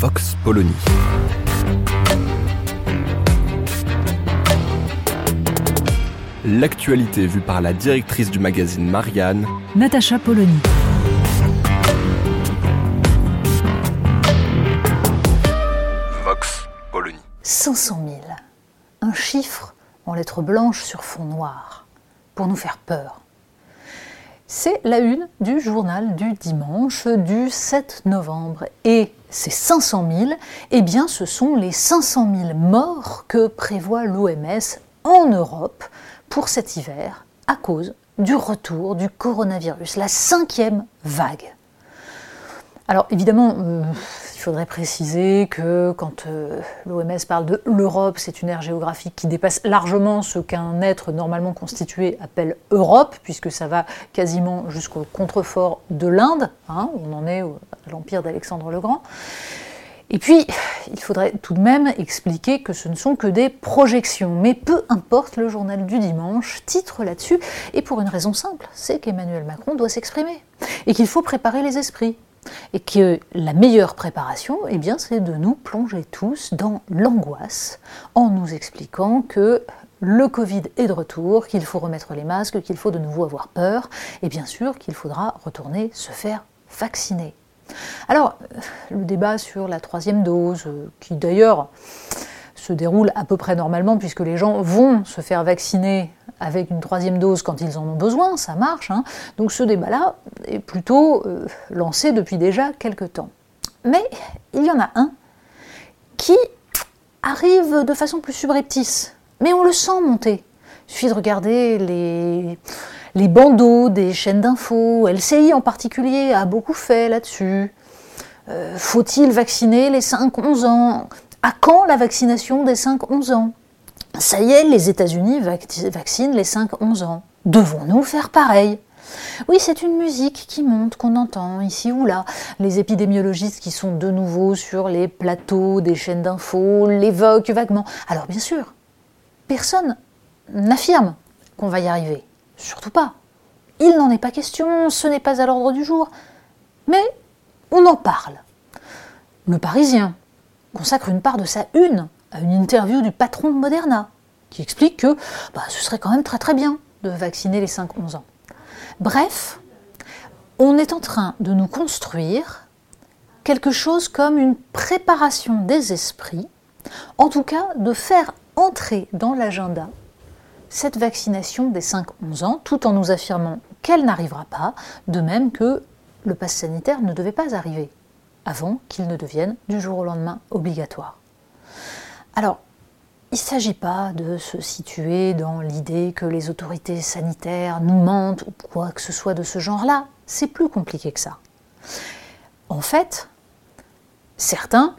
Vox Polony. L'actualité vue par la directrice du magazine Marianne, Natacha Polony. Vox Polony. 500 000. Un chiffre en lettres blanches sur fond noir, pour nous faire peur. C'est la une du journal du dimanche du 7 novembre. Et ces 500 000, eh bien, ce sont les 500 000 morts que prévoit l'OMS en Europe pour cet hiver à cause du retour du coronavirus, la cinquième vague. Alors évidemment, euh, il faudrait préciser que quand euh, l'OMS parle de l'Europe, c'est une aire géographique qui dépasse largement ce qu'un être normalement constitué appelle Europe, puisque ça va quasiment jusqu'au contrefort de l'Inde, hein, on en est à l'empire d'Alexandre le Grand. Et puis, il faudrait tout de même expliquer que ce ne sont que des projections. Mais peu importe, le journal du dimanche titre là-dessus, et pour une raison simple, c'est qu'Emmanuel Macron doit s'exprimer, et qu'il faut préparer les esprits. Et que la meilleure préparation, eh bien, c'est de nous plonger tous dans l'angoisse, en nous expliquant que le Covid est de retour, qu'il faut remettre les masques, qu'il faut de nouveau avoir peur, et bien sûr qu'il faudra retourner se faire vacciner. Alors, euh, le débat sur la troisième dose, euh, qui d'ailleurs se déroule à peu près normalement, puisque les gens vont se faire vacciner avec une troisième dose quand ils en ont besoin, ça marche. hein. Donc ce débat-là est plutôt euh, lancé depuis déjà quelques temps. Mais il y en a un qui arrive de façon plus subreptice, mais on le sent monter. Il suffit de regarder les, bandeaux des chaînes d'infos, LCI en particulier a beaucoup fait là-dessus. Euh, Faut-il vacciner les 5-11 ans? À quand la vaccination des 5-11 ans? Ça y est, les États-Unis vac- vaccinent les 5-11 ans. Devons-nous faire pareil? Oui, c'est une musique qui monte, qu'on entend ici ou là. Les épidémiologistes qui sont de nouveau sur les plateaux des chaînes d'infos l'évoquent vaguement. Alors bien sûr, personne n'affirme qu'on va y arriver. Surtout pas. Il n'en est pas question, ce n'est pas à l'ordre du jour. Mais on en parle. Le Parisien consacre une part de sa une à une interview du patron de Moderna, qui explique que bah, ce serait quand même très très bien de vacciner les 5-11 ans. Bref, on est en train de nous construire quelque chose comme une préparation des esprits, en tout cas de faire entrer dans l'agenda cette vaccination des 5-11 ans, tout en nous affirmant qu'elle n'arrivera pas, de même que le pass sanitaire ne devait pas arriver avant qu'il ne devienne du jour au lendemain obligatoire. Alors, il ne s'agit pas de se situer dans l'idée que les autorités sanitaires nous mentent ou quoi que ce soit de ce genre-là. C'est plus compliqué que ça. En fait, certains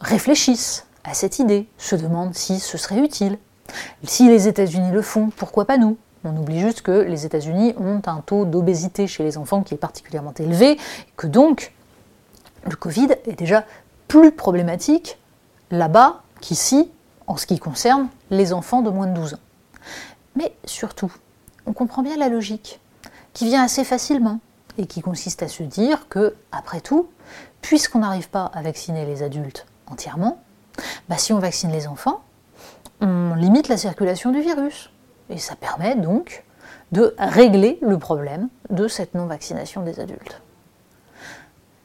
réfléchissent à cette idée, se demandent si ce serait utile. Si les États-Unis le font, pourquoi pas nous? On oublie juste que les États-Unis ont un taux d'obésité chez les enfants qui est particulièrement élevé, que donc le Covid est déjà plus problématique là-bas qu'ici en ce qui concerne les enfants de moins de 12 ans. Mais surtout, on comprend bien la logique qui vient assez facilement et qui consiste à se dire que, après tout, puisqu'on n'arrive pas à vacciner les adultes entièrement, bah, si on vaccine les enfants, on limite la circulation du virus. Et ça permet donc de régler le problème de cette non-vaccination des adultes.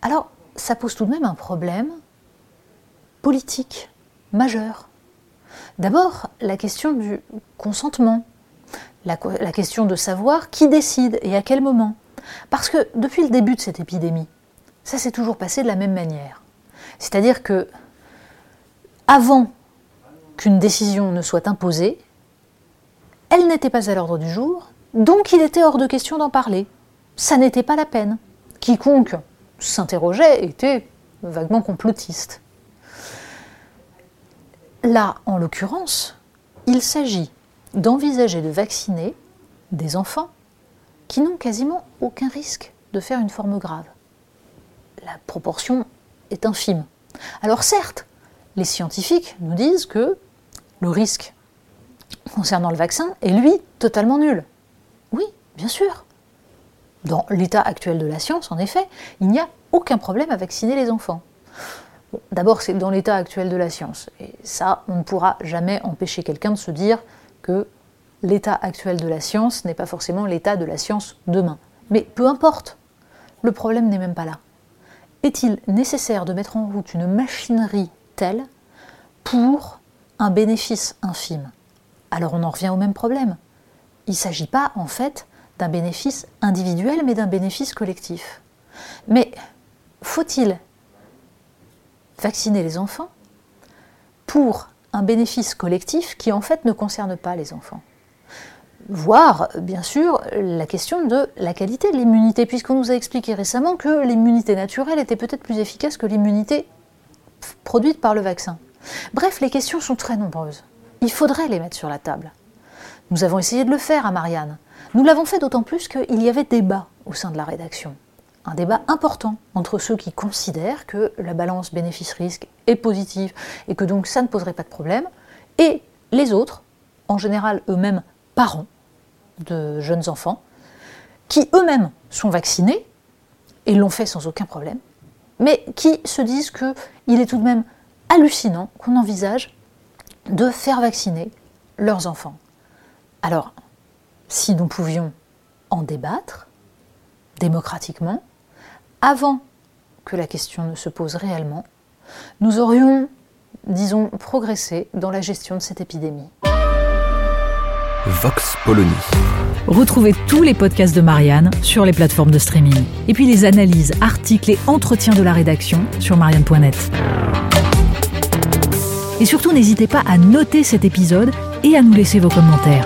Alors, ça pose tout de même un problème politique majeur. D'abord, la question du consentement, la, question de savoir qui décide et à quel moment. Parce que depuis le début de cette épidémie, ça s'est toujours passé de la même manière. C'est-à-dire que, avant qu'une décision ne soit imposée, elle n'était pas à l'ordre du jour, donc il était hors de question d'en parler. Ça n'était pas la peine. quiconque s'interrogeait était vaguement complotiste. Là, en l'occurrence, il s'agit d'envisager de vacciner des enfants qui n'ont quasiment aucun risque de faire une forme grave. La proportion est infime. Alors certes, les scientifiques nous disent que le risque concernant le vaccin est, lui, totalement nul. Oui, bien sûr. Dans l'état actuel de la science, en effet, il n'y a aucun problème à vacciner les enfants. D'abord, c'est dans l'état actuel de la science. Et ça, on ne pourra jamais empêcher quelqu'un de se dire que l'état actuel de la science n'est pas forcément l'état de la science demain. Mais peu importe, le problème n'est même pas là. Est-il nécessaire de mettre en route une machinerie telle pour un bénéfice infime? Alors on en revient au même problème. Il ne s'agit pas en fait d'un bénéfice individuel, mais d'un bénéfice collectif. Mais faut-il vacciner les enfants pour un bénéfice collectif qui en fait ne concerne pas les enfants? Voire, bien sûr, la question de la qualité de l'immunité, puisqu'on nous a expliqué récemment que l'immunité naturelle était peut-être plus efficace que l'immunité produite par le vaccin. Bref, les questions sont très nombreuses. Il faudrait les mettre sur la table. Nous avons essayé de le faire à Marianne. Nous l'avons fait d'autant plus qu'il y avait débat au sein de la rédaction un débat important entre ceux qui considèrent que la balance bénéfice-risque est positive et que donc ça ne poserait pas de problème, et les autres, en général eux-mêmes parents de jeunes enfants, qui eux-mêmes sont vaccinés et l'ont fait sans aucun problème, mais qui se disent qu'il est tout de même hallucinant qu'on envisage de faire vacciner leurs enfants. Alors, si nous pouvions en débattre démocratiquement, avant que la question ne se pose réellement, nous aurions, disons, progressé dans la gestion de cette épidémie. Vox Polony. Retrouvez tous les podcasts de Marianne sur les plateformes de streaming. Et puis les analyses, articles et entretiens de la rédaction sur marianne.net. Et surtout, n'hésitez pas à noter cet épisode et à nous laisser vos commentaires.